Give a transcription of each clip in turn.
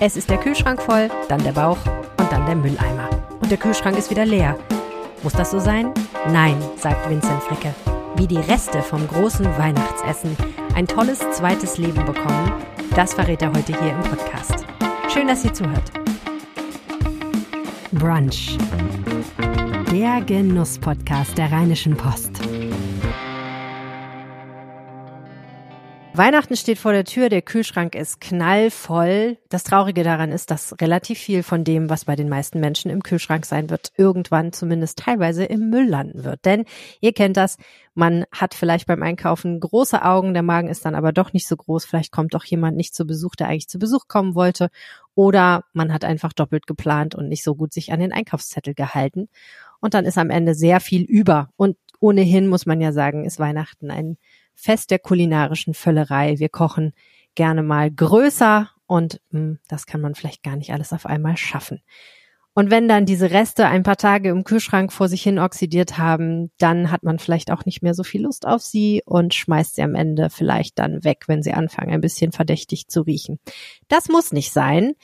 Es ist der Kühlschrank voll, dann der Bauch und dann der Mülleimer. Und der Kühlschrank ist wieder leer. Muss das so sein? Nein, sagt Vincent Fricke. Wie die Reste vom großen Weihnachtsessen ein tolles zweites Leben bekommen, das verrät er heute hier im Podcast. Schön, dass ihr zuhört. Brunch. Der Genuss-Podcast der Rheinischen Post. Weihnachten steht vor der Tür, der Kühlschrank ist knallvoll. Das Traurige daran ist, dass relativ viel von dem, was bei den meisten Menschen im Kühlschrank sein wird, irgendwann zumindest teilweise im Müll landen wird. Denn ihr kennt das, man hat vielleicht beim Einkaufen große Augen, der Magen ist dann aber doch nicht so groß. Vielleicht kommt doch jemand nicht zu Besuch, der eigentlich zu Besuch kommen wollte. Oder man hat einfach doppelt geplant und nicht so gut sich an den Einkaufszettel gehalten. Und dann ist am Ende sehr viel über. Und ohnehin muss man ja sagen, ist Weihnachten ein Fest der kulinarischen Völlerei. Wir kochen gerne mal größer und mh, hm, das kann man vielleicht gar nicht alles auf einmal schaffen. Und wenn dann diese Reste ein paar Tage im Kühlschrank vor sich hin oxidiert haben, dann hat man vielleicht auch nicht mehr so viel Lust auf sie und schmeißt sie am Ende vielleicht dann weg, wenn sie anfangen, ein bisschen verdächtig zu riechen. Das muss nicht sein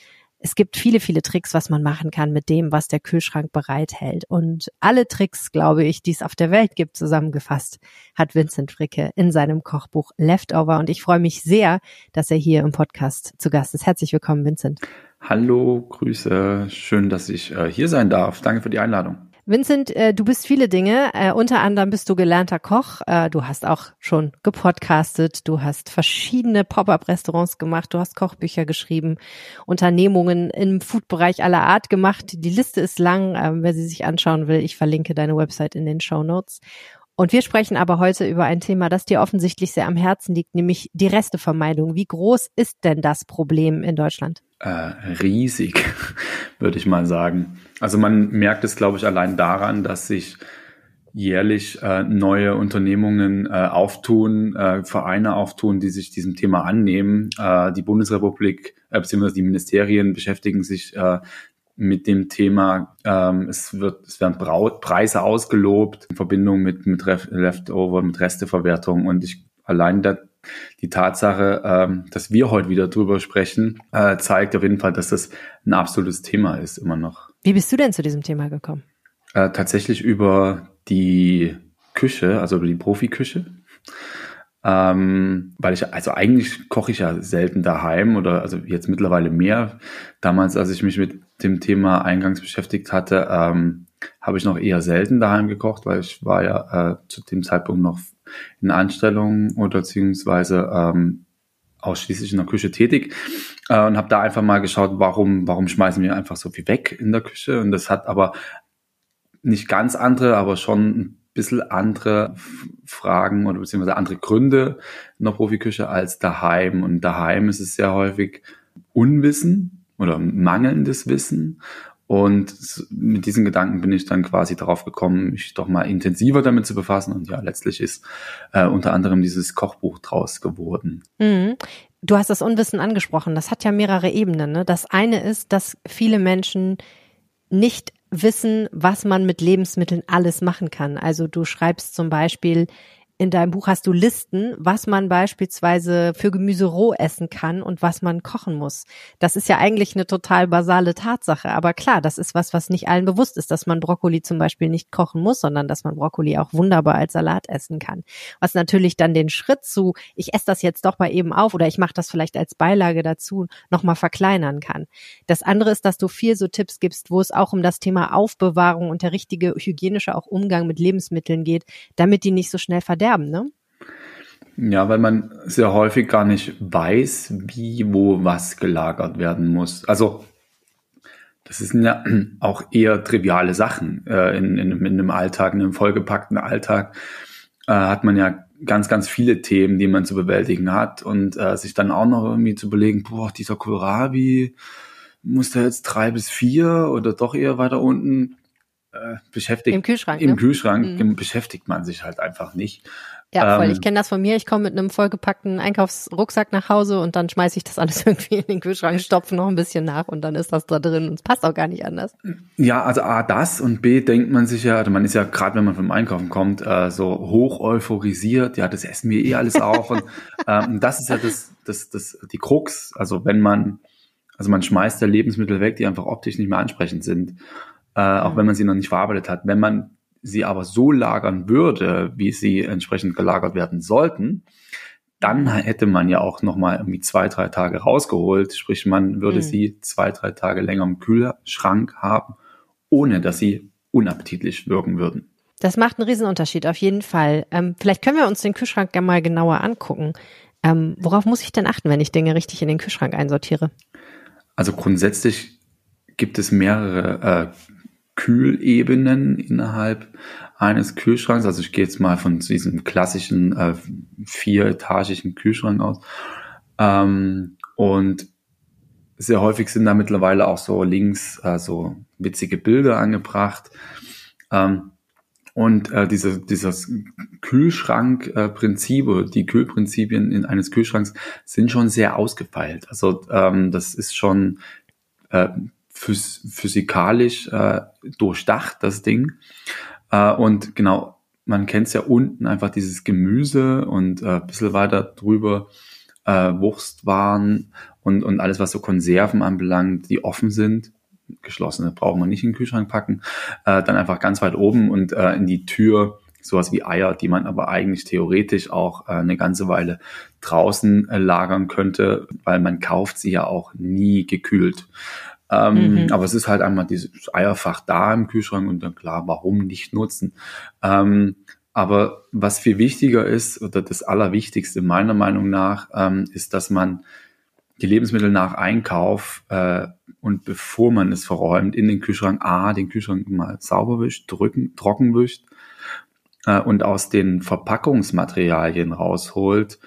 es gibt viele, viele Tricks, was man machen kann mit dem, was der Kühlschrank bereithält. Und alle Tricks, glaube ich, die es auf der Welt gibt, zusammengefasst, hat Vincent Fricke in seinem Kochbuch Leftover. Und ich freue mich sehr, dass er hier im Podcast zu Gast ist. Herzlich willkommen, Vincent. Hallo, Grüße. Schön, dass ich äh, hier sein darf. Danke für die Einladung. Vincent, äh, du bist viele Dinge. Äh, unter anderem bist du gelernter Koch. Äh, du hast auch schon gepodcastet. Du hast verschiedene Pop-up-Restaurants gemacht. Du hast Kochbücher geschrieben, Unternehmungen im Food-Bereich aller Art gemacht. Die Liste ist lang. Ähm, wer sie sich anschauen will, ich verlinke deine Website in den Show Notes. Und wir sprechen aber heute über ein Thema, das dir offensichtlich sehr am Herzen liegt, nämlich die Restevermeidung. Wie groß ist denn das Problem in Deutschland? Äh, riesig, würde ich mal sagen. Also man merkt es, glaube ich, allein daran, dass sich jährlich äh, neue Unternehmungen äh, auftun, äh, Vereine auftun, die sich diesem Thema annehmen. Äh, die Bundesrepublik äh, bzw. die Ministerien beschäftigen sich äh, mit dem Thema. Ähm, es wird, es werden Braut, Preise ausgelobt in Verbindung mit mit Ref Leftover, mit Resteverwertung und ich allein da, die Tatsache, ähm, dass wir heute wieder drüber sprechen, äh, zeigt auf jeden Fall, dass das ein absolutes Thema ist immer noch. Wie bist du denn zu diesem Thema gekommen? Äh, tatsächlich über die Küche, also über die Profiküche. Ähm, weil ich, also eigentlich koche ich ja selten daheim oder also jetzt mittlerweile mehr. Damals, als ich mich mit dem Thema eingangs beschäftigt hatte, ähm, habe ich noch eher selten daheim gekocht, weil ich war ja äh, zu dem Zeitpunkt noch in Anstellung oder beziehungsweise ähm, ausschließlich in der Küche tätig äh, und habe da einfach mal geschaut, warum, warum schmeißen wir einfach so viel weg in der Küche. Und das hat aber nicht ganz andere, aber schon bisschen andere Fragen oder beziehungsweise andere Gründe in der Profiküche als daheim. Und daheim ist es sehr häufig Unwissen oder mangelndes Wissen. Und mit diesen Gedanken bin ich dann quasi darauf gekommen, mich doch mal intensiver damit zu befassen. Und ja, letztlich ist äh, unter anderem dieses Kochbuch draus geworden. Mhm. Du hast das Unwissen angesprochen. Das hat ja mehrere Ebenen. Ne? Das eine ist, dass viele Menschen nicht wissen, was man mit Lebensmitteln alles machen kann. Also du schreibst zum Beispiel, in deinem Buch hast du Listen, was man beispielsweise für Gemüse roh essen kann und was man kochen muss. Das ist ja eigentlich eine total basale Tatsache. Aber klar, das ist was, was nicht allen bewusst ist, dass man Brokkoli zum Beispiel nicht kochen muss, sondern dass man Brokkoli auch wunderbar als Salat essen kann. Was natürlich dann den Schritt zu, ich esse das jetzt doch mal eben auf oder ich mache das vielleicht als Beilage dazu, nochmal verkleinern kann. Das andere ist, dass du viel so Tipps gibst, wo es auch um das Thema Aufbewahrung und der richtige hygienische auch Umgang mit Lebensmitteln geht, damit die nicht so schnell verderben verderben, ne? Ja, weil man sehr häufig gar nicht weiß, wie, wo, was gelagert werden muss. Also das sind ja auch eher triviale Sachen äh, in, in, in einem Alltag, in einem vollgepackten Alltag äh, hat man ja ganz, ganz viele Themen, die man zu bewältigen hat und äh, sich dann auch noch irgendwie zu überlegen, boah, dieser Kohlrabi, muss der jetzt drei bis vier oder doch eher weiter unten? Äh, beschäftigt. Im Kühlschrank. Im ne? Kühlschrank mhm. beschäftigt man sich halt einfach nicht. Ja, voll. Ähm, ich kenne das von mir. Ich komme mit einem vollgepackten Einkaufsrucksack nach Hause und dann schmeiße ich das alles irgendwie in den Kühlschrank, stopfe noch ein bisschen nach und dann ist das da drin und es passt auch gar nicht anders. Ja, also A, das und B, denkt man sich ja, also man ist ja gerade, wenn man vom Einkaufen kommt, äh, so hoch euphorisiert. Ja, das essen wir eh alles auf und ähm, das ist ja das, das, das, die Krux. Also wenn man Also man schmeißt da Lebensmittel weg, die einfach optisch nicht mehr ansprechend sind, äh, auch mhm. wenn man sie noch nicht verarbeitet hat. Wenn man sie aber so lagern würde, wie sie entsprechend gelagert werden sollten, dann hätte man ja auch noch mal irgendwie zwei, drei Tage rausgeholt. Sprich, man würde mhm. sie zwei, drei Tage länger im Kühlschrank haben, ohne dass sie unappetitlich wirken würden. Das macht einen Riesenunterschied, auf jeden Fall. Ähm, vielleicht können wir uns den Kühlschrank gerne mal genauer angucken. Ähm, worauf muss ich denn achten, wenn ich Dinge richtig in den Kühlschrank einsortiere? Also grundsätzlich gibt es mehrere äh, Kühlebenen innerhalb eines Kühlschranks. Also ich gehe jetzt mal von diesem klassischen äh, vieretagigen Kühlschrank aus. Ähm, und sehr häufig sind da mittlerweile auch so links äh, so witzige Bilder angebracht. Ähm, und äh, diese, dieses Kühlschrankprinzip äh, die Kühlprinzipien in eines Kühlschranks sind schon sehr ausgefeilt. Also ähm, das ist schon äh, phys physikalisch äh, durchdacht, das Ding. Äh, und genau, man kennt es ja unten einfach dieses Gemüse und äh, ein bisschen weiter drüber äh, Wurstwaren und, und alles, was so Konserven anbelangt, die offen sind. Geschlossene braucht man nicht in den Kühlschrank packen. Äh, dann einfach ganz weit oben und äh, in die Tür sowas wie Eier, die man aber eigentlich theoretisch auch äh, eine ganze Weile draußen äh, lagern könnte, weil man kauft sie ja auch nie gekühlt. Ähm, mhm. Aber es ist halt einmal dieses Eierfach da im Kühlschrank und dann klar, warum nicht nutzen? Ähm, aber was viel wichtiger ist oder das Allerwichtigste meiner Meinung nach, ähm, ist, dass man die Lebensmittel nach Einkauf äh, und bevor man es verräumt in den Kühlschrank, a, den Kühlschrank mal sauber wischt, drücken, trocken wischt äh, und aus den Verpackungsmaterialien rausholt,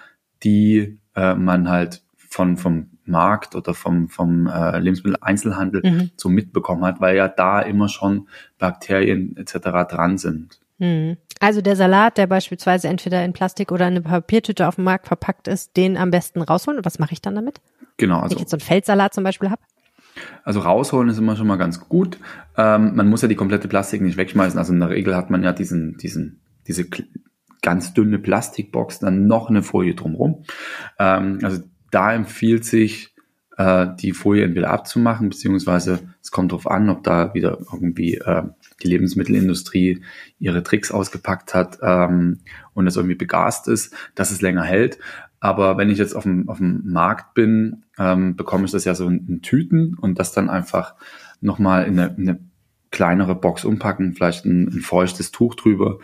die äh, man halt von vom Markt oder vom, vom äh, Lebensmitteleinzelhandel mhm. so mitbekommen hat, weil ja da immer schon Bakterien etc. dran sind. Mhm. Also der Salat, der beispielsweise entweder in Plastik oder in eine Papiertüte auf dem Markt verpackt ist, den am besten rausholen. Und was mache ich dann damit? Genau. Also, Wenn ich jetzt so einen Feldsalat zum Beispiel habe? Also rausholen ist immer schon mal ganz gut. Ähm, man muss ja die komplette Plastik nicht wegschmeißen. Also in der Regel hat man ja diesen, diesen, diese ganz dünne Plastikbox, dann noch eine Folie drumherum. Ähm, also da empfiehlt sich, äh, die Folie entweder abzumachen, beziehungsweise es kommt darauf an, ob da wieder irgendwie äh, die Lebensmittelindustrie ihre Tricks ausgepackt hat ähm, und es irgendwie begast ist, dass es länger hält. Aber wenn ich jetzt auf dem, auf dem Markt bin, ähm, bekomme ich das ja so in, in Tüten und das dann einfach nochmal in eine, in eine kleinere Box umpacken, vielleicht ein, ein feuchtes Tuch drüber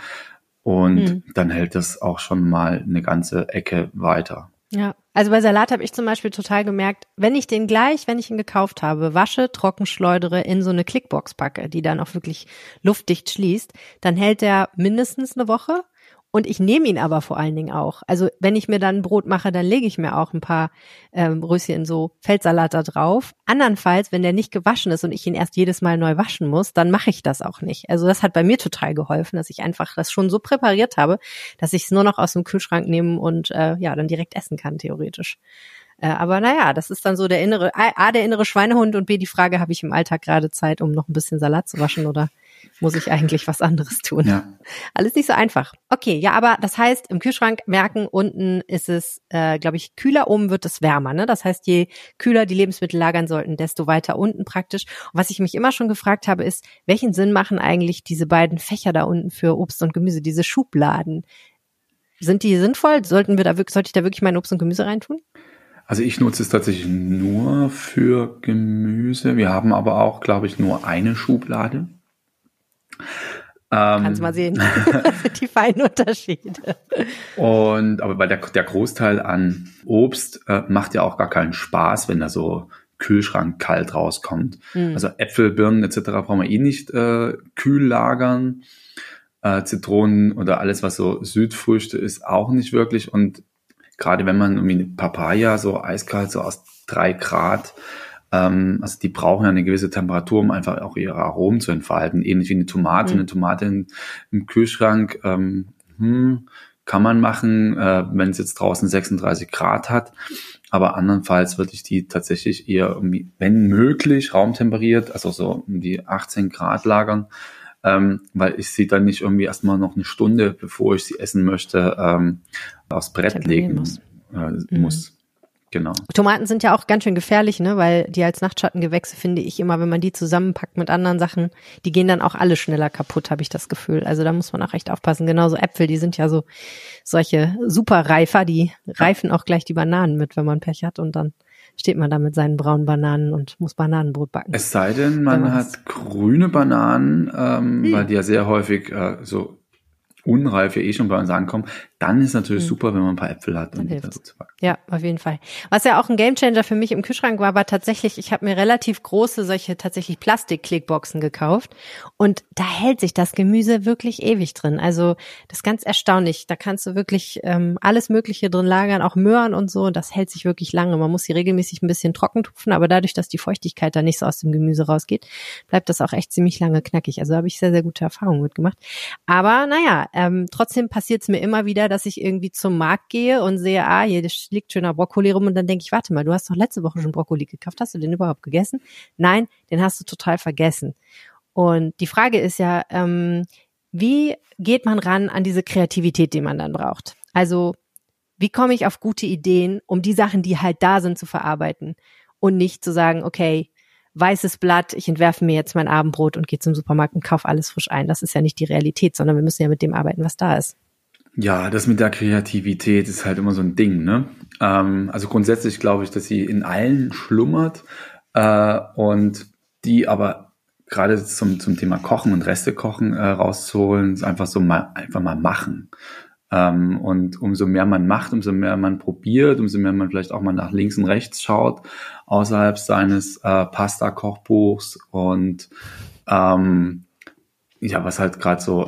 und hm. dann hält das auch schon mal eine ganze Ecke weiter. Ja, also bei Salat habe ich zum Beispiel total gemerkt, wenn ich den gleich, wenn ich ihn gekauft habe, wasche, trockenschleudere, in so eine Clickbox packe, die dann auch wirklich luftdicht schließt, dann hält der mindestens eine Woche und ich nehme ihn aber vor allen Dingen auch. Also wenn ich mir dann Brot mache, dann lege ich mir auch ein paar ähm, Röschen so Feldsalat da drauf. Andernfalls, wenn der nicht gewaschen ist und ich ihn erst jedes Mal neu waschen muss, dann mache ich das auch nicht. Also das hat bei mir total geholfen, dass ich einfach das schon so präpariert habe, dass ich es nur noch aus dem Kühlschrank nehmen und äh, ja dann direkt essen kann theoretisch. Äh, aber naja, das ist dann so der innere, A, der innere Schweinehund und B, die Frage, habe ich im Alltag gerade Zeit, um noch ein bisschen Salat zu waschen oder muss ich eigentlich was anderes tun. Ja. Alles nicht so einfach. Okay, ja, aber das heißt, im Kühlschrank merken, unten ist es, äh, glaube ich, kühler, oben wird es wärmer. Ne? Das heißt, je kühler die Lebensmittel lagern sollten, desto weiter unten praktisch. Und was ich mich immer schon gefragt habe, ist, welchen Sinn machen eigentlich diese beiden Fächer da unten für Obst und Gemüse, diese Schubladen? Sind die sinnvoll? Sollten wir da wirklich, sollte ich da wirklich mein Obst und Gemüse reintun? Also ich nutze es tatsächlich nur für Gemüse. Wir haben aber auch, glaube ich, nur eine Schublade. Ähm, Kannst mal sehen, die feinen Unterschiede. Und aber bei der, der Großteil an Obst äh, macht ja auch gar keinen Spaß, wenn da so Kühlschrank kalt rauskommt. Mhm. Also Äpfel, Birnen etc. brauchen wir eh nicht äh, kühl lagern. Äh, Zitronen oder alles, was so Südfrüchte ist, auch nicht wirklich. Und gerade wenn man irgendwie eine Papaya so eiskalt, so aus drei Grad also die brauchen ja eine gewisse Temperatur, um einfach auch ihre Aromen zu entfalten. Ähnlich wie eine Tomate. Mhm. Eine Tomate in, im Kühlschrank ähm, hm, kann man machen, äh, wenn es jetzt draußen 36 Grad hat. Aber andernfalls würde ich die tatsächlich eher, wenn möglich, raumtemperiert, also so um die 18 Grad lagern, ähm, weil ich sie dann nicht irgendwie erstmal noch eine Stunde, bevor ich sie essen möchte, ähm, aufs Brett legen muss. Äh, mhm. muss. Genau. Tomaten sind ja auch ganz schön gefährlich, ne, weil die als Nachtschattengewächse finde ich immer, wenn man die zusammenpackt mit anderen Sachen, die gehen dann auch alle schneller kaputt, habe ich das Gefühl. Also da muss man auch echt aufpassen. Genauso Äpfel, die sind ja so solche Superreifer, die reifen auch gleich die Bananen mit, wenn man Pech hat und dann steht man da mit seinen braunen Bananen und muss Bananenbrot backen. Es sei denn, man hat grüne Bananen, ähm, hm. weil die ja sehr häufig äh, so unreife eh schon bei uns ankommen, dann ist natürlich mhm. super, wenn man ein paar Äpfel hat. Dann hilft Ja, auf jeden Fall. Was ja auch ein Gamechanger für mich im Kühlschrank war, war tatsächlich, ich habe mir relativ große solche tatsächlich Plastik-Clickboxen gekauft und da hält sich das Gemüse wirklich ewig drin. Also das ist ganz erstaunlich. Da kannst du wirklich ähm, alles Mögliche drin lagern, auch Möhren und so. Das hält sich wirklich lange. Man muss sie regelmäßig ein bisschen trocken tupfen, aber dadurch, dass die Feuchtigkeit da nicht so aus dem Gemüse rausgeht, bleibt das auch echt ziemlich lange knackig. Also habe ich sehr, sehr gute Erfahrungen mitgemacht. Aber naja, ähm, trotzdem passiert es mir immer wieder, dass ich irgendwie zum Markt gehe und sehe, ah, hier liegt schöner Brokkoli rum und dann denke ich, warte mal, du hast doch letzte Woche schon Brokkoli gekauft, hast du den überhaupt gegessen? Nein, den hast du total vergessen. Und die Frage ist ja, ähm, wie geht man ran an diese Kreativität, die man dann braucht? Also, wie komme ich auf gute Ideen, um die Sachen, die halt da sind, zu verarbeiten und nicht zu sagen, okay, weißes Blatt, ich entwerfe mir jetzt mein Abendbrot und gehe zum Supermarkt und kaufe alles frisch ein. Das ist ja nicht die Realität, sondern wir müssen ja mit dem arbeiten, was da ist. Ja, das mit der Kreativität ist halt immer so ein Ding, ne? Ähm, also grundsätzlich glaube ich, dass sie in allen schlummert äh, und die aber gerade zum, zum Thema Kochen und Reste kochen äh, rauszuholen, ist einfach so mal einfach mal machen. Ähm, und umso mehr man macht, umso mehr man probiert, umso mehr man vielleicht auch mal nach links und rechts schaut, außerhalb seines äh, Pasta-Kochbuchs und ähm, ja, was halt gerade so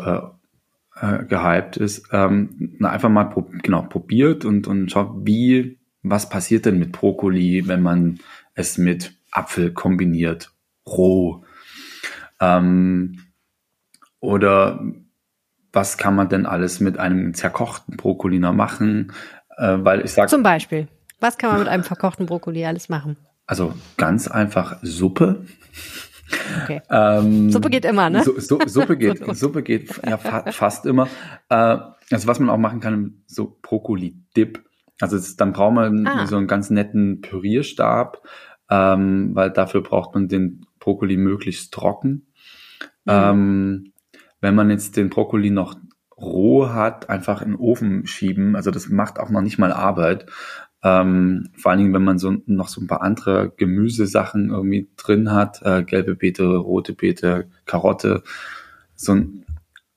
äh, gehypt ist, ähm, na, einfach mal prob genau probiert und, und schaut, wie, was passiert denn mit Brokkoli, wenn man es mit Apfel kombiniert, roh. Ähm, oder was kann man denn alles mit einem zerkochten Brokkoli noch machen? Äh, weil ich sag, Zum Beispiel, was kann man mit einem verkochten Brokkoli alles machen? Also ganz einfach Suppe. Okay. Ähm, Suppe geht immer, ne? Su Su Suppe geht, Suppe geht ja, fa fast immer. Äh, also was man auch machen kann, so Brokkoli-Dip. Also das, dann braucht man ah. so einen ganz netten Pürierstab, ähm, weil dafür braucht man den Brokkoli möglichst trocken. Mhm. Ähm, wenn man jetzt den Brokkoli noch roh hat, einfach in den Ofen schieben. Also das macht auch noch nicht mal Arbeit. Ähm, vor allen Dingen, wenn man so noch so ein paar andere Gemüsesachen irgendwie drin hat, äh, gelbe Beete, rote Beete, Karotte, so einen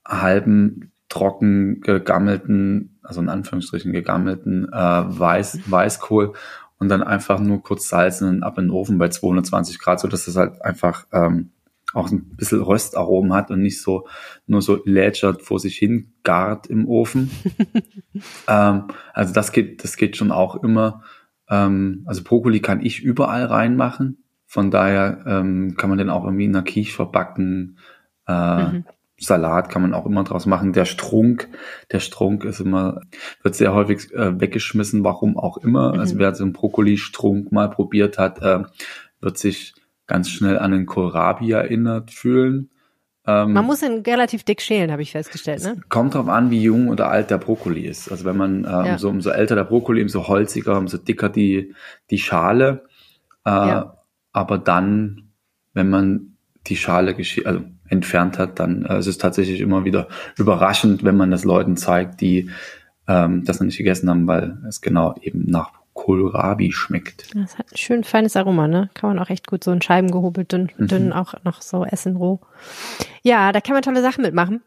halben trocken gegammelten, also in Anführungsstrichen gegammelten äh, Weiß, Weißkohl und dann einfach nur kurz salzen und ab in den Ofen bei 220 Grad, so dass das halt einfach ähm, auch ein bisschen Röstaromen hat und nicht so nur so lätschert vor sich hin gart im Ofen. ähm, also das geht, das geht schon auch immer. Ähm, also Brokkoli kann ich überall reinmachen. Von daher ähm, kann man den auch irgendwie in einer Quiche verbacken. Äh, mhm. Salat kann man auch immer draus machen. Der Strunk, der Strunk ist immer, wird sehr häufig äh, weggeschmissen, warum auch immer. Mhm. Also wer so einen Brokkoli-Strunk mal probiert hat, äh, wird sich ganz schnell an den Kohlrabi erinnert fühlen. Ähm, man muss ihn relativ dick schälen, habe ich festgestellt. Ne? Kommt drauf an, wie jung oder alt der Brokkoli ist. Also wenn man äh, ja. umso, umso älter der Brokkoli, umso holziger, umso dicker die, die Schale. Äh, ja. Aber dann, wenn man die Schale also entfernt hat, dann äh, ist es tatsächlich immer wieder überraschend, wenn man das Leuten zeigt, die ähm, das noch nicht gegessen haben, weil es genau eben nach Kohlrabi schmeckt. Das hat ein schön feines Aroma, ne? Kann man auch echt gut so in Scheiben gehobelt, dünn, mhm. dünn auch noch so essen roh. Ja, da kann man tolle Sachen mitmachen.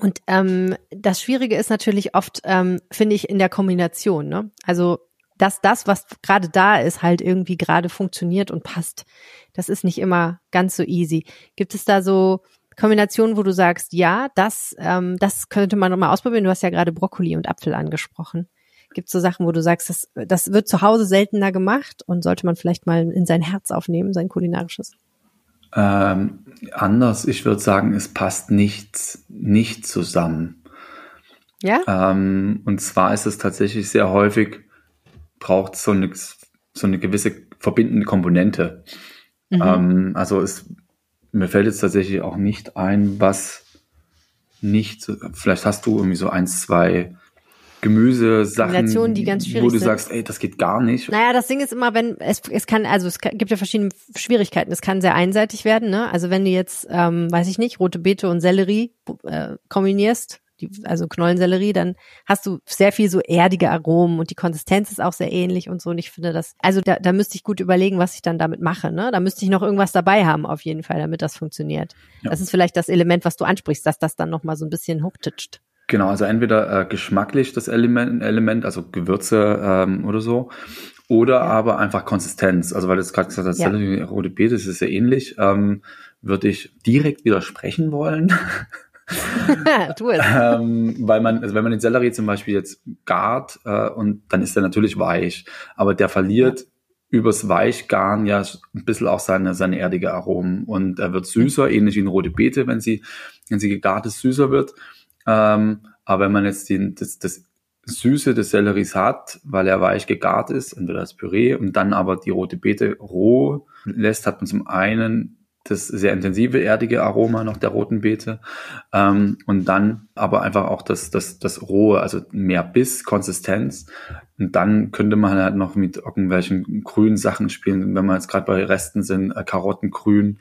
Und ähm, das Schwierige ist natürlich oft, ähm, finde ich, in der Kombination. Ne? Also, dass das, was gerade da ist, halt irgendwie gerade funktioniert und passt. Das ist nicht immer ganz so easy. Gibt es da so Kombinationen, wo du sagst, ja, das, ähm, das könnte man nochmal ausprobieren? Du hast ja gerade Brokkoli und Apfel angesprochen. Gibt es so Sachen, wo du sagst, das, das wird zu Hause seltener gemacht und sollte man vielleicht mal in sein Herz aufnehmen, sein kulinarisches? Ähm, anders, ich würde sagen, es passt nichts nicht zusammen. Ja. Ähm, und zwar ist es tatsächlich sehr häufig, braucht so eine, so eine gewisse verbindende Komponente. Mhm. Ähm, also es, mir fällt jetzt tatsächlich auch nicht ein, was nicht, vielleicht hast du irgendwie so eins, zwei Gemüsesachen, die ganz schwierig wo du sind. sagst, ey, das geht gar nicht. Naja, das Ding ist immer, wenn es es kann, also es gibt ja verschiedene Schwierigkeiten. Es kann sehr einseitig werden, ne? Also wenn du jetzt, ähm, weiß ich nicht, rote Beete und Sellerie äh, kombinierst, die, also Knollensellerie, dann hast du sehr viel so erdige Aromen und die Konsistenz ist auch sehr ähnlich und so. Und ich finde das, also da, da müsste ich gut überlegen, was ich dann damit mache. Ne? Da müsste ich noch irgendwas dabei haben, auf jeden Fall, damit das funktioniert. Ja. Das ist vielleicht das Element, was du ansprichst, dass das dann nochmal so ein bisschen hochtitscht. Genau, also entweder äh, geschmacklich das Element, Element also Gewürze ähm, oder so, oder Ja. aber einfach Konsistenz. Also weil du es gerade gesagt hast, Ja. Sellerie, rote Beete, das ist ja ähnlich. Ähm, würde ich direkt widersprechen wollen, tu es. ähm, weil man, also wenn man den Sellerie zum Beispiel jetzt gart äh, und dann ist der natürlich weich, aber der verliert übers Weichgaren ja ein bisschen auch seine, seine erdige Aromen und er wird süßer, ähnlich wie eine rote Beete, wenn sie, wenn sie gegart ist, süßer wird. Ähm, aber wenn man jetzt den, das, das Süße des Selleries hat, weil er weich gegart ist, entweder als Püree und dann aber die rote Beete roh lässt, hat man zum einen das sehr intensive erdige Aroma noch der roten Beete ähm, und dann aber einfach auch das, das, das rohe, also mehr Biss, Konsistenz und dann könnte man halt noch mit irgendwelchen grünen Sachen spielen, wenn wir jetzt gerade bei Resten sind, äh, Karottengrün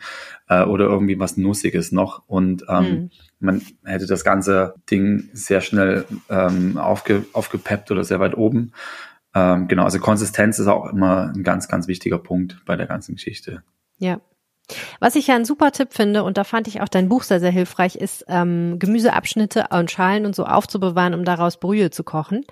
äh, oder irgendwie was Nussiges noch und ähm, Mhm. man hätte das ganze Ding sehr schnell ähm, aufge, aufgepeppt oder sehr weit oben. Ähm, genau, also Konsistenz ist auch immer ein ganz, ganz wichtiger Punkt bei der ganzen Geschichte. Ja. Was ich ja ein super Tipp finde, und da fand ich auch dein Buch sehr, sehr hilfreich, ist, ähm, Gemüseabschnitte und Schalen und so aufzubewahren, um daraus Brühe zu kochen.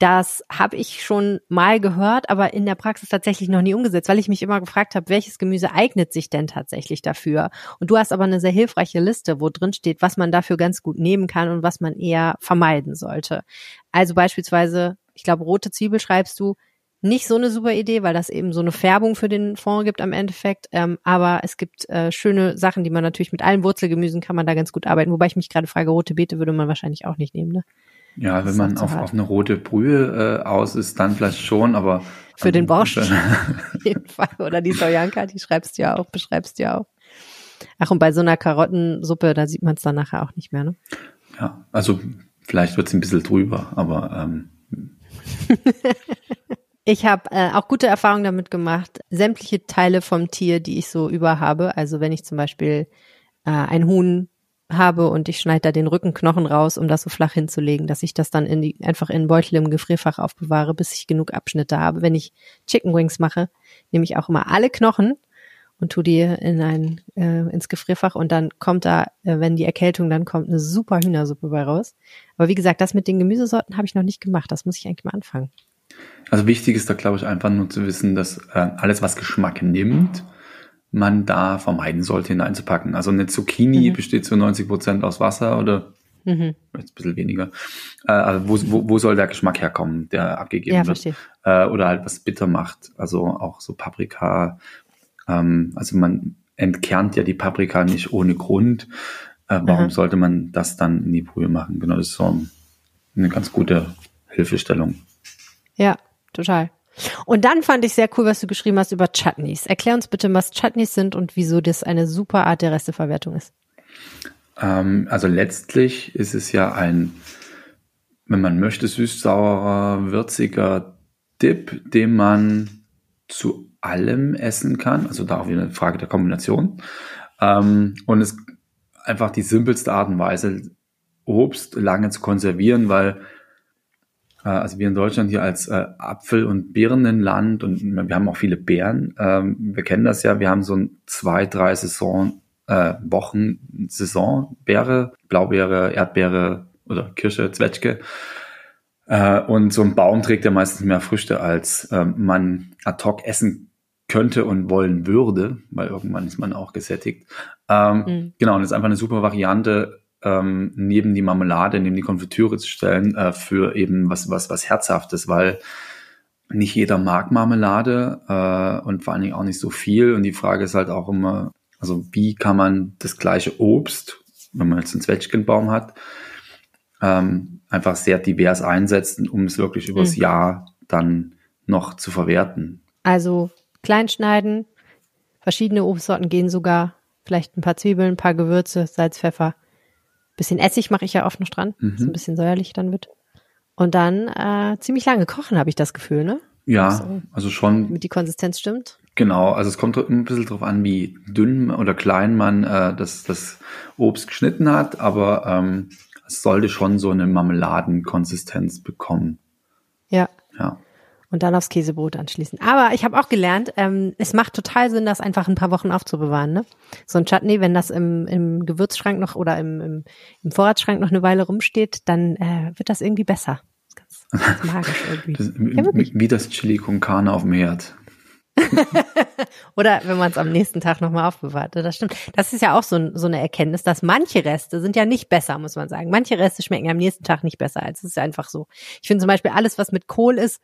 Das habe ich schon mal gehört, aber in der Praxis tatsächlich noch nie umgesetzt, weil ich mich immer gefragt habe, welches Gemüse eignet sich denn tatsächlich dafür? Und du hast aber eine sehr hilfreiche Liste, wo drin steht, was man dafür ganz gut nehmen kann und was man eher vermeiden sollte. Also beispielsweise, ich glaube, rote Zwiebel schreibst du, nicht so eine super Idee, weil das eben so eine Färbung für den Fond gibt am Endeffekt. Ähm, aber es gibt äh, schöne Sachen, die man natürlich mit allen Wurzelgemüsen kann man da ganz gut arbeiten. Wobei ich mich gerade frage, rote Beete würde man wahrscheinlich auch nicht nehmen, ne? Ja, Das wenn man auf, hart. auf eine rote Brühe äh, aus ist, dann vielleicht schon, aber Für den Borscht. Äh, Auf jeden Fall. Oder die Sojanka, die schreibst du ja auch, beschreibst du ja auch. Ach, und bei so einer Karottensuppe, da sieht man es dann nachher auch nicht mehr, ne? ja, also vielleicht wird es ein bisschen drüber, aber ähm, Ich habe äh, auch gute Erfahrungen damit gemacht, sämtliche Teile vom Tier, die ich so über habe. Also wenn ich zum Beispiel äh, ein Huhn habe und ich schneide da den Rückenknochen raus, um das so flach hinzulegen, dass ich das dann in die, einfach in Beutel im Gefrierfach aufbewahre, bis ich genug Abschnitte habe. Wenn ich Chicken Wings mache, nehme ich auch immer alle Knochen und tu die in ein äh, ins Gefrierfach und dann kommt da, äh, wenn die Erkältung dann kommt, eine super Hühnersuppe bei raus. Aber wie gesagt, das mit den Gemüsesorten habe ich noch nicht gemacht. Das muss ich eigentlich mal anfangen. Also wichtig ist da, glaube ich, einfach nur zu wissen, dass äh, alles, was Geschmack nimmt, man da vermeiden sollte, hineinzupacken. Also eine Zucchini Mhm. besteht zu 90 Prozent aus Wasser oder Mhm. jetzt ein bisschen weniger. Äh, also wo, wo, wo soll der Geschmack herkommen, der abgegeben Ja, wird? Äh, oder halt was bitter macht. Also auch so Paprika. Ähm, also man entkernt ja die Paprika nicht ohne Grund. Äh, warum Aha. sollte man das dann in die Brühe machen? Genau, das ist so eine ganz gute Hilfestellung. Ja, total. Und dann fand ich sehr cool, was du geschrieben hast über Chutneys. Erklär uns bitte, was Chutneys sind und wieso das eine super Art der Resteverwertung ist. Ähm, also letztlich ist es ja ein, wenn man möchte, süß-saurer, würziger Dip, den man zu allem essen kann. Also da auch wieder eine Frage der Kombination. Ähm, und es einfach die simpelste Art und Weise, Obst lange zu konservieren, weil also wir in Deutschland hier als äh, Apfel- und Birnenland und wir haben auch viele Beeren. Ähm, wir kennen das ja, wir haben so ein zwei, drei Saison, äh, Wochen Saison, Beere, Blaubeere, Erdbeere oder Kirsche, Zwetschge. Äh, und so ein Baum trägt ja meistens mehr Früchte, als ähm, man ad hoc essen könnte und wollen würde, weil irgendwann ist man auch gesättigt. Ähm, Mhm. Genau, und das ist einfach eine super Variante, ähm, neben die Marmelade, neben die Konfitüre zu stellen, äh, für eben was, was, was Herzhaftes, weil nicht jeder mag Marmelade äh, und vor allen Dingen auch nicht so viel. Und die Frage ist halt auch immer, also wie kann man das gleiche Obst, wenn man jetzt einen Zwetschgenbaum hat, ähm, einfach sehr divers einsetzen, um es wirklich übers Mhm. Jahr dann noch zu verwerten. Also klein schneiden, verschiedene Obstsorten gehen sogar, vielleicht ein paar Zwiebeln, ein paar Gewürze, Salz, Pfeffer. Bisschen Essig mache ich ja oft noch dran, Mhm. so ein bisschen säuerlich dann wird. Und dann äh, ziemlich lange kochen, habe ich das Gefühl, ne? Ja, so, also schon. Mit die Konsistenz stimmt. Genau, also es kommt ein bisschen drauf an, wie dünn oder klein man äh, das, das Obst geschnitten hat, aber ähm, es sollte schon so eine Marmeladenkonsistenz bekommen. Ja. Ja. Und dann aufs Käsebrot anschließen. Aber ich habe auch gelernt, ähm, es macht total Sinn, das einfach ein paar Wochen aufzubewahren. Ne? So ein Chutney, wenn das im, im Gewürzschrank noch oder im, im, im Vorratsschrank noch eine Weile rumsteht, dann äh, wird das irgendwie besser. Ganz, ganz magisch irgendwie. Das, ja, wie das Chili con Carne auf dem Herd. Oder wenn man es am nächsten Tag nochmal aufbewahrt. Das stimmt. Das ist ja auch so, so eine Erkenntnis, dass manche Reste sind ja nicht besser, muss man sagen. Manche Reste schmecken am nächsten Tag nicht besser. Es ist einfach so. Ich finde zum Beispiel alles, was mit Kohl ist,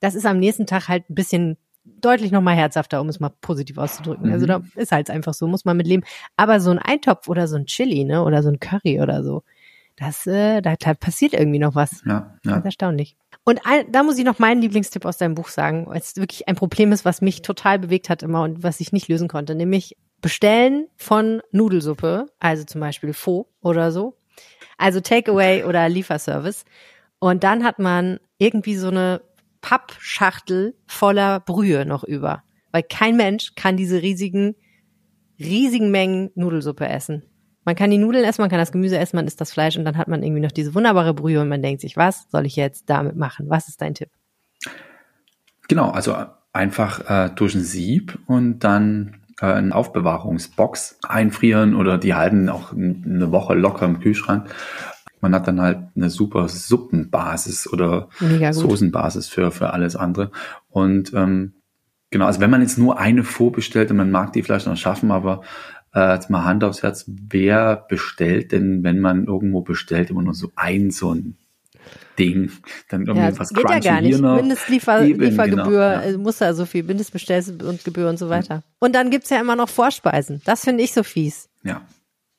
das ist am nächsten Tag halt ein bisschen deutlich nochmal herzhafter, um es mal positiv auszudrücken. Also mhm. Also da ist halt einfach so, muss man mit leben. Aber so ein Eintopf oder so ein Chili, ne, oder so ein Curry oder so, das, äh, da, da passiert irgendwie noch was. Ja, ja. Das ist erstaunlich. Und ein, da muss ich noch meinen Lieblingstipp aus deinem Buch sagen, weil es wirklich ein Problem ist, was mich total bewegt hat immer und was ich nicht lösen konnte, nämlich Bestellen von Nudelsuppe, also zum Beispiel Faux oder so, also Takeaway oder Lieferservice. Und dann hat man irgendwie so eine Pappschachtel voller Brühe noch über, weil kein Mensch kann diese riesigen, riesigen Mengen Nudelsuppe essen. Man kann die Nudeln essen, man kann das Gemüse essen, man isst das Fleisch und dann hat man irgendwie noch diese wunderbare Brühe und man denkt sich, was soll ich jetzt damit machen? Was ist dein Tipp? Genau, also einfach äh, durch ein Sieb und dann äh, eine Aufbewahrungsbox einfrieren oder die halten auch eine Woche locker im Kühlschrank. Man hat dann halt eine super Suppenbasis oder Soßenbasis für, für alles andere. Und ähm, genau, also wenn man jetzt nur eine vorbestellt und man mag die vielleicht noch schaffen, aber äh, jetzt mal Hand aufs Herz, wer bestellt denn, wenn man irgendwo bestellt, immer nur so ein so ein Ding, dann irgendwie ja, was geht ja gar nicht. Mindestliefergebühr, genau, ja. Äh, muss ja so viel, Mindestbestells und Gebühr und so weiter. Und dann gibt's ja immer noch Vorspeisen. Das finde ich so fies. Ja.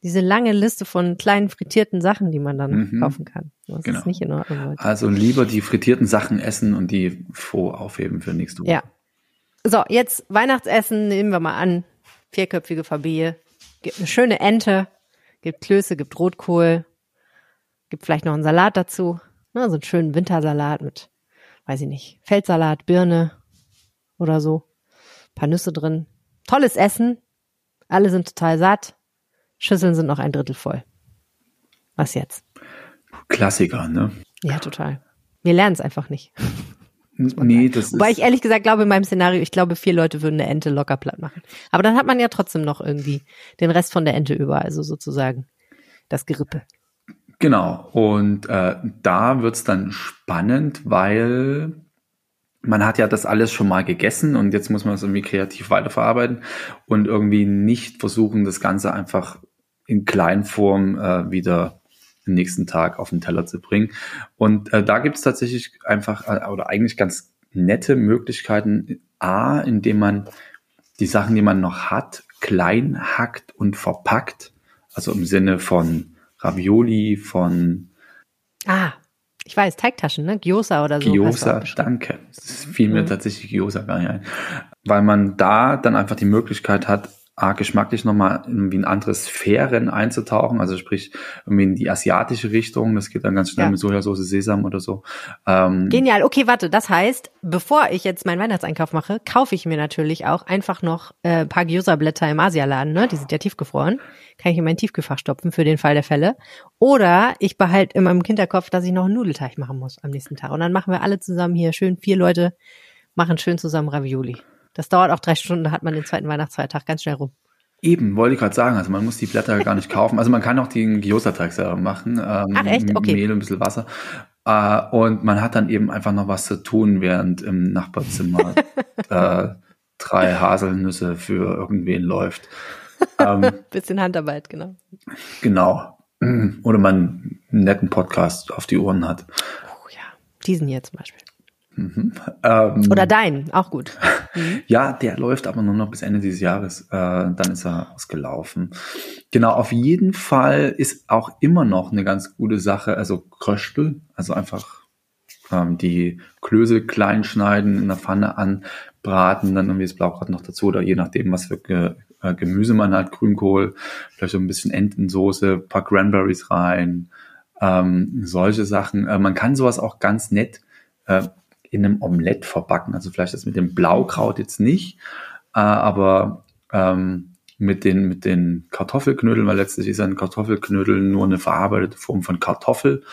Diese lange Liste von kleinen frittierten Sachen, die man dann mhm. kaufen kann. Das genau. ist nicht in Ordnung. Leute. Also lieber die frittierten Sachen essen und die froh aufheben für nächste Woche. Ja. So, jetzt Weihnachtsessen nehmen wir mal an. Vierköpfige Familie gibt eine schöne Ente, gibt Klöße, gibt Rotkohl, gibt vielleicht noch einen Salat dazu. Ne, so einen schönen Wintersalat mit, weiß ich nicht, Feldsalat, Birne oder so. Ein paar Nüsse drin. Tolles Essen. Alle sind total satt. Schüsseln sind noch ein Drittel voll. Was jetzt? Klassiker, ne? Ja, total. Wir lernen es einfach nicht. Nee, das Wobei ich ehrlich gesagt glaube, in meinem Szenario, ich glaube, vier Leute würden eine Ente locker platt machen. Aber dann hat man ja trotzdem noch irgendwie den Rest von der Ente über, also sozusagen das Gerippe. Genau. Und äh, da wird's dann spannend, weil man hat ja das alles schon mal gegessen und jetzt muss man es irgendwie kreativ weiterverarbeiten und irgendwie nicht versuchen, das Ganze einfach in Kleinform äh, wieder den nächsten Tag auf den Teller zu bringen. Und äh, da gibt es tatsächlich einfach äh, oder eigentlich ganz nette Möglichkeiten. A, indem man die Sachen, die man noch hat, klein hackt und verpackt. Also im Sinne von Ravioli, von Ah, ich weiß, Teigtaschen, ne? Gyoza oder so. Gyoza, danke. Es fiel mir mhm. tatsächlich Gyoza gar nicht ein. Weil man da dann einfach die Möglichkeit hat, ah, geschmacklich nochmal irgendwie in andere Sphären einzutauchen, also sprich irgendwie in die asiatische Richtung, das geht dann ganz schnell ja. mit Sojasauce, Sesam oder so. Ähm, Genial, okay, warte, das heißt, bevor ich jetzt meinen Weihnachtseinkauf mache, kaufe ich mir natürlich auch einfach noch äh, paar Gyoza-Blätter im Asialaden, ne? die sind ja tiefgefroren, kann ich in meinen Tiefgefach stopfen für den Fall der Fälle. Oder ich behalte in meinem Kinderkopf, dass ich noch einen Nudelteig machen muss am nächsten Tag. Und dann machen wir alle zusammen hier schön, vier Leute machen schön zusammen Ravioli. Das dauert auch drei Stunden, da hat man den zweiten Weihnachtsfeiertag ganz schnell rum. Eben, wollte ich gerade sagen. Also man muss die Blätter gar nicht kaufen. Also man kann auch den Gyoza-Teig selber machen. Ähm, Ach echt? Okay. Mehl und ein bisschen Wasser. Äh, und man hat dann eben einfach noch was zu tun, während im Nachbarzimmer äh, drei Haselnüsse für irgendwen läuft. Ähm, Bisschen Handarbeit, genau. Genau. Oder man einen netten Podcast auf die Ohren hat. Oh ja, diesen hier zum Beispiel. Mhm. Ähm, Oder dein, auch gut. Mhm. Ja, der läuft aber nur noch bis Ende dieses Jahres. Äh, dann ist er ausgelaufen. Genau, auf jeden Fall ist auch immer noch eine ganz gute Sache, also Kröstel, also einfach ähm, die Klöße klein schneiden, in der Pfanne anbraten, dann irgendwie das Blaukart noch dazu oder je nachdem, was für Ge äh, Gemüse man hat, Grünkohl, vielleicht so ein bisschen Entensoße, paar Cranberries rein, ähm, solche Sachen. Äh, man kann sowas auch ganz nett äh, in einem Omelett verbacken. Also vielleicht das mit dem Blaukraut jetzt nicht, äh, aber ähm, mit den, mit den Kartoffelknödeln, weil letztlich ist ein Kartoffelknödel nur eine verarbeitete Form von Kartoffel.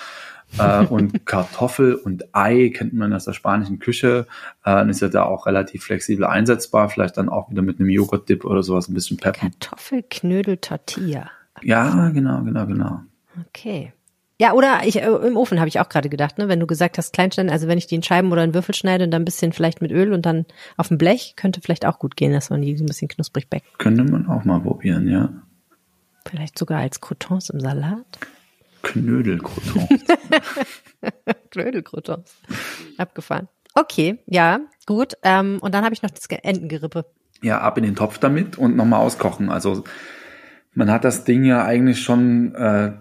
äh, und Kartoffel und Ei kennt man aus der spanischen Küche, äh, ist ja da auch relativ flexibel einsetzbar, vielleicht dann auch wieder mit einem Joghurt-Dip oder sowas ein bisschen peppen. Kartoffelknödel Tortilla. Ja, genau, genau, genau. Okay. Ja, oder ich, äh, im Ofen habe ich auch gerade gedacht, ne, wenn du gesagt hast, Kleinschneiden, also wenn ich die in Scheiben oder in Würfel schneide und dann ein bisschen vielleicht mit Öl und dann auf dem Blech, könnte vielleicht auch gut gehen, dass man die so ein bisschen knusprig backt. Könnte man auch mal probieren, ja. Vielleicht sogar als Croutons im Salat. Knödelcroutons. Knödelcroutons. Abgefahren. Okay, ja, gut. Ähm, und dann habe ich noch das Entengerippe. Ja, ab in den Topf damit und nochmal auskochen. Also man hat das Ding ja eigentlich schon äh,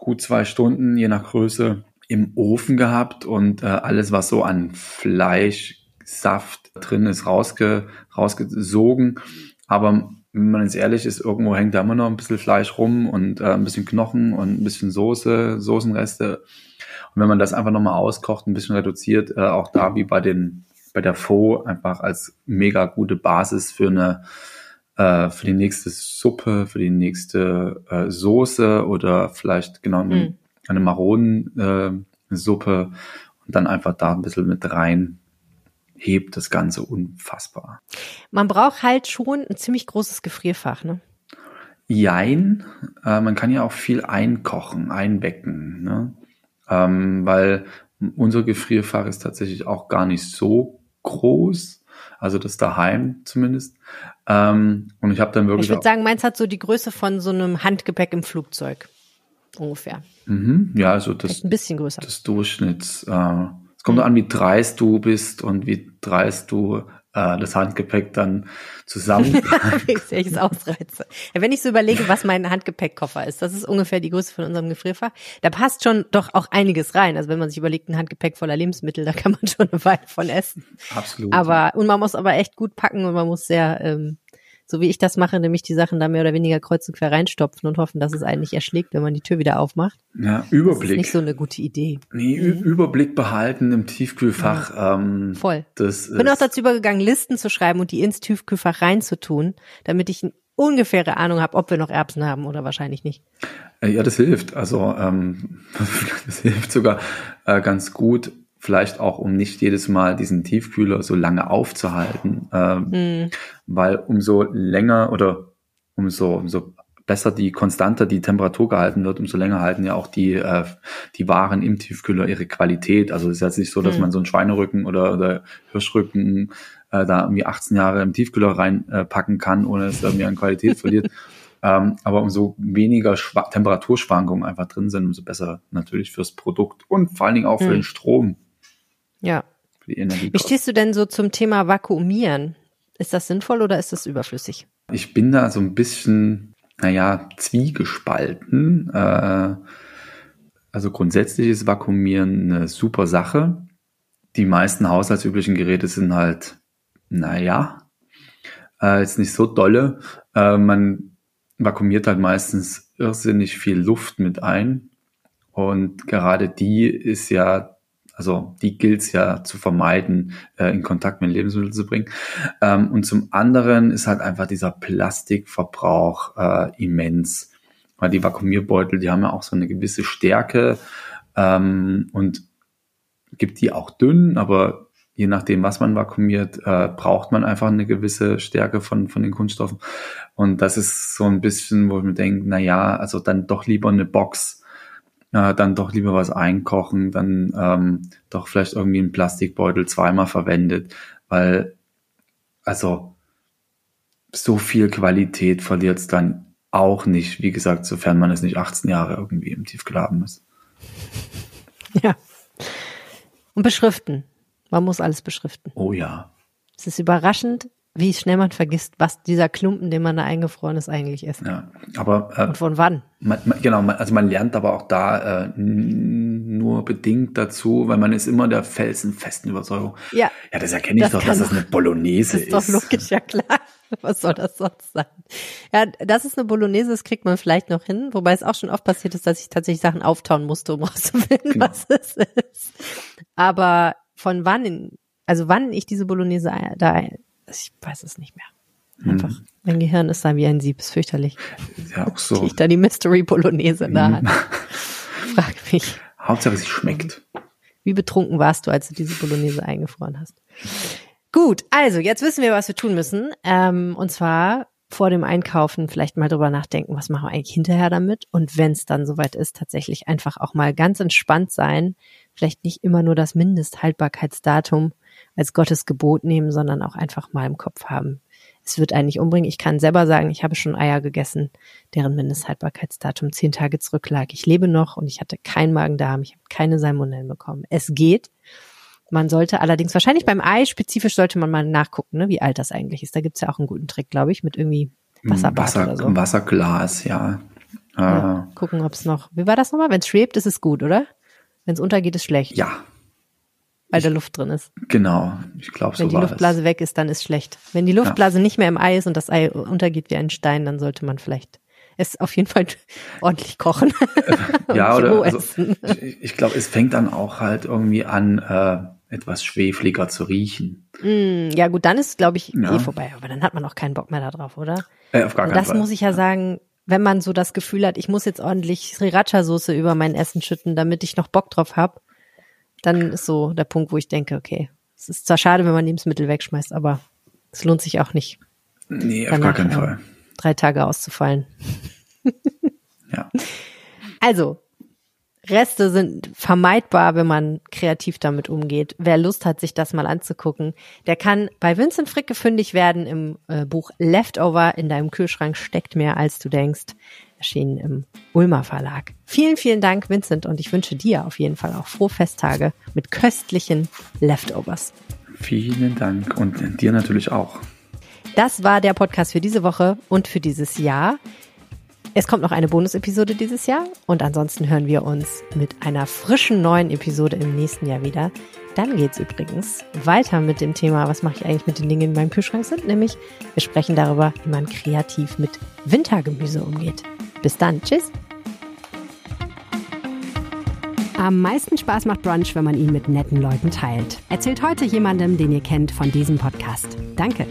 gut zwei Stunden, je nach Größe, im Ofen gehabt und äh, alles, was so an Fleischsaft drin ist, rausge, rausgesogen. Aber wenn man jetzt ehrlich ist, irgendwo hängt da immer noch ein bisschen Fleisch rum und äh, ein bisschen Knochen und ein bisschen Soße, Soßenreste. Und wenn man das einfach nochmal auskocht, ein bisschen reduziert, äh, auch da wie bei den bei der Faux einfach als mega gute Basis für eine äh, für die nächste Suppe, für die nächste äh, Soße oder vielleicht genau eine, mm. eine Maronensuppe äh, und dann einfach da ein bisschen mit rein hebt das Ganze unfassbar. Man braucht halt schon ein ziemlich großes Gefrierfach, ne? Jein, äh, man kann ja auch viel einkochen, einbecken, ne? Ähm, weil unser Gefrierfach ist tatsächlich auch gar nicht so groß, also das daheim zumindest. Ähm, und ich habe dann wirklich. Ich würde sagen, meins hat so die Größe von so einem Handgepäck im Flugzeug. Ungefähr. Mhm, ja, also das. Vielleicht ein bisschen größer. Das Durchschnitts. Äh, es kommt mhm. an, wie dreist du bist und wie dreist du äh, das Handgepäck dann zusammen. ich es ausreize. Ja, wenn ich so überlege, was mein Handgepäckkoffer ist, das ist ungefähr die Größe von unserem Gefrierfach. Da passt schon doch auch einiges rein. Also wenn man sich überlegt, ein Handgepäck voller Lebensmittel, da kann man schon eine Weile von essen. Absolut. Aber und man muss aber echt gut packen und man muss sehr ähm, so wie ich das mache, nämlich die Sachen da mehr oder weniger kreuz und quer reinstopfen und hoffen, dass es einen nicht erschlägt, wenn man die Tür wieder aufmacht. Ja, Überblick. Das ist nicht so eine gute Idee. Nee, mhm. Überblick behalten im Tiefkühlfach. Ja. Ähm, Voll. Das Bin auch dazu übergegangen, Listen zu schreiben und die ins Tiefkühlfach reinzutun, damit ich eine ungefähre Ahnung habe, ob wir noch Erbsen haben oder wahrscheinlich nicht. Äh, ja, das hilft. Also ähm, das hilft sogar äh, ganz gut vielleicht auch, um nicht jedes Mal diesen Tiefkühler so lange aufzuhalten, ähm, mhm. weil umso länger oder umso, umso besser die konstanter die Temperatur gehalten wird, umso länger halten ja auch die, äh, die Waren im Tiefkühler ihre Qualität. Also es ist jetzt nicht so, dass mhm. man so einen Schweinerücken oder, oder Hirschrücken äh, da irgendwie 18 Jahre im Tiefkühler reinpacken äh, kann, ohne dass es irgendwie an Qualität verliert. Ähm, aber umso weniger Schwa Temperaturschwankungen einfach drin sind, umso besser natürlich fürs Produkt und vor allen Dingen auch für mhm. den Strom. Ja. Wie stehst du denn so zum Thema Vakuumieren? Ist das sinnvoll oder ist das überflüssig? Ich bin da so ein bisschen, naja, zwiegespalten. Äh, also grundsätzlich ist Vakuumieren eine super Sache. Die meisten haushaltsüblichen Geräte sind halt, naja, äh, jetzt nicht so dolle. Äh, man vakuumiert halt meistens irrsinnig viel Luft mit ein. Und gerade die ist ja also die gilt es ja zu vermeiden, äh, in Kontakt mit Lebensmitteln zu bringen. Ähm, und zum anderen ist halt einfach dieser Plastikverbrauch äh, immens. Weil die Vakuumierbeutel, die haben ja auch so eine gewisse Stärke ähm, und gibt die auch dünn, aber je nachdem, was man vakuumiert, äh, braucht man einfach eine gewisse Stärke von, von den Kunststoffen. Und das ist so ein bisschen, wo ich mir denke, na ja, also dann doch lieber eine Box äh, dann doch lieber was einkochen, dann ähm, doch vielleicht irgendwie einen Plastikbeutel zweimal verwendet, weil also so viel Qualität verliert es dann auch nicht, wie gesagt, sofern man es nicht 18 Jahre irgendwie im Tiefgeladen ist. Ja. Und beschriften. Man muss alles beschriften. Oh ja. Es ist überraschend, wie schnell man vergisst, was dieser Klumpen, den man da eingefroren ist, eigentlich ist. Ja, aber äh, und von wann? Man, man, genau, man, also man lernt aber auch da äh, nur bedingt dazu, weil man ist immer der felsenfesten Überzeugung. Ja, ja, das erkenne ich das doch, dass das eine Bolognese ist. Das ist doch logisch, ja klar. Was soll das sonst sein? Ja, das ist eine Bolognese, das kriegt man vielleicht noch hin, wobei es auch schon oft passiert ist, dass ich tatsächlich Sachen auftauen musste, um rauszufinden, genau. was es ist. Aber von wann, also wann ich diese Bolognese da ich weiß es nicht mehr. Hm. Einfach, hm. mein Gehirn ist da wie ein Sieb, ist fürchterlich. Ja, auch so. Ich da die Mystery Bolognese in der hm. Hand. Frag mich. Hauptsache, sie schmeckt. Wie betrunken warst du, als du diese Bolognese eingefroren hast? Gut, also jetzt wissen wir, was wir tun müssen. Ähm, und zwar vor dem Einkaufen vielleicht mal drüber nachdenken, was machen wir eigentlich hinterher damit? Und wenn es dann soweit ist, tatsächlich einfach auch mal ganz entspannt sein. Vielleicht nicht immer nur das Mindesthaltbarkeitsdatum als Gottes Gebot nehmen, sondern auch einfach mal im Kopf haben. Es wird eigentlich umbringen. Ich kann selber sagen, ich habe schon Eier gegessen, deren Mindesthaltbarkeitsdatum zehn Tage zurücklag. Ich lebe noch und ich hatte keinen Magen-Darm. Ich habe keine Salmonellen bekommen. Es geht. Man sollte allerdings wahrscheinlich beim Ei spezifisch sollte man mal nachgucken, ne, wie alt das eigentlich ist. Da gibt's ja auch einen guten Trick, glaube ich, mit irgendwie Wasserbad Wasser, oder so. Wasserglas, ja. ja äh. gucken, ob es noch. Wie war das nochmal? Wenn es schwebt, ist es gut, oder? Wenn es untergeht, ist schlecht. Ja, weil da Luft drin ist. Genau, ich glaube so Wenn die Luftblase es. weg ist, dann ist schlecht. Wenn die Luftblase ja. nicht mehr im Ei ist und das Ei untergeht wie ein Stein, dann sollte man vielleicht es auf jeden Fall ordentlich kochen. ja, oder also, ich, ich glaube, es fängt dann auch halt irgendwie an, äh, etwas schwefliger zu riechen. Mm, ja, gut, dann ist, glaube ich, ja. eh vorbei. Aber dann hat man auch keinen Bock mehr darauf, oder? Äh, auf gar keinen das Fall. muss ich ja sagen, wenn man so das Gefühl hat, ich muss jetzt ordentlich Sriracha-Soße über mein Essen schütten, damit ich noch Bock drauf habe, dann ist so der Punkt, wo ich denke, okay, es ist zwar schade, wenn man Lebensmittel wegschmeißt, aber es lohnt sich auch nicht. Nee, auf gar keinen Fall. Drei Tage auszufallen. ja. Also, Reste sind vermeidbar, wenn man kreativ damit umgeht. Wer Lust hat, sich das mal anzugucken, der kann bei Vincent Fricke fündig werden im äh, Buch Leftover. In deinem Kühlschrank steckt mehr, als du denkst erschienen im Ulmer Verlag. Vielen, vielen Dank, Vincent, und ich wünsche dir auf jeden Fall auch frohe Festtage mit köstlichen Leftovers. Vielen Dank und dir natürlich auch. Das war der Podcast für diese Woche und für dieses Jahr. Es kommt noch eine Bonus-Episode dieses Jahr und ansonsten hören wir uns mit einer frischen neuen Episode im nächsten Jahr wieder. Dann geht's übrigens weiter mit dem Thema, was mache ich eigentlich mit den Dingen, die in meinem Kühlschrank sind, nämlich wir sprechen darüber, wie man kreativ mit Wintergemüse umgeht. Bis dann. Tschüss. Am meisten Spaß macht Brunch, wenn man ihn mit netten Leuten teilt. Erzählt heute jemandem, den ihr kennt, von diesem Podcast. Danke.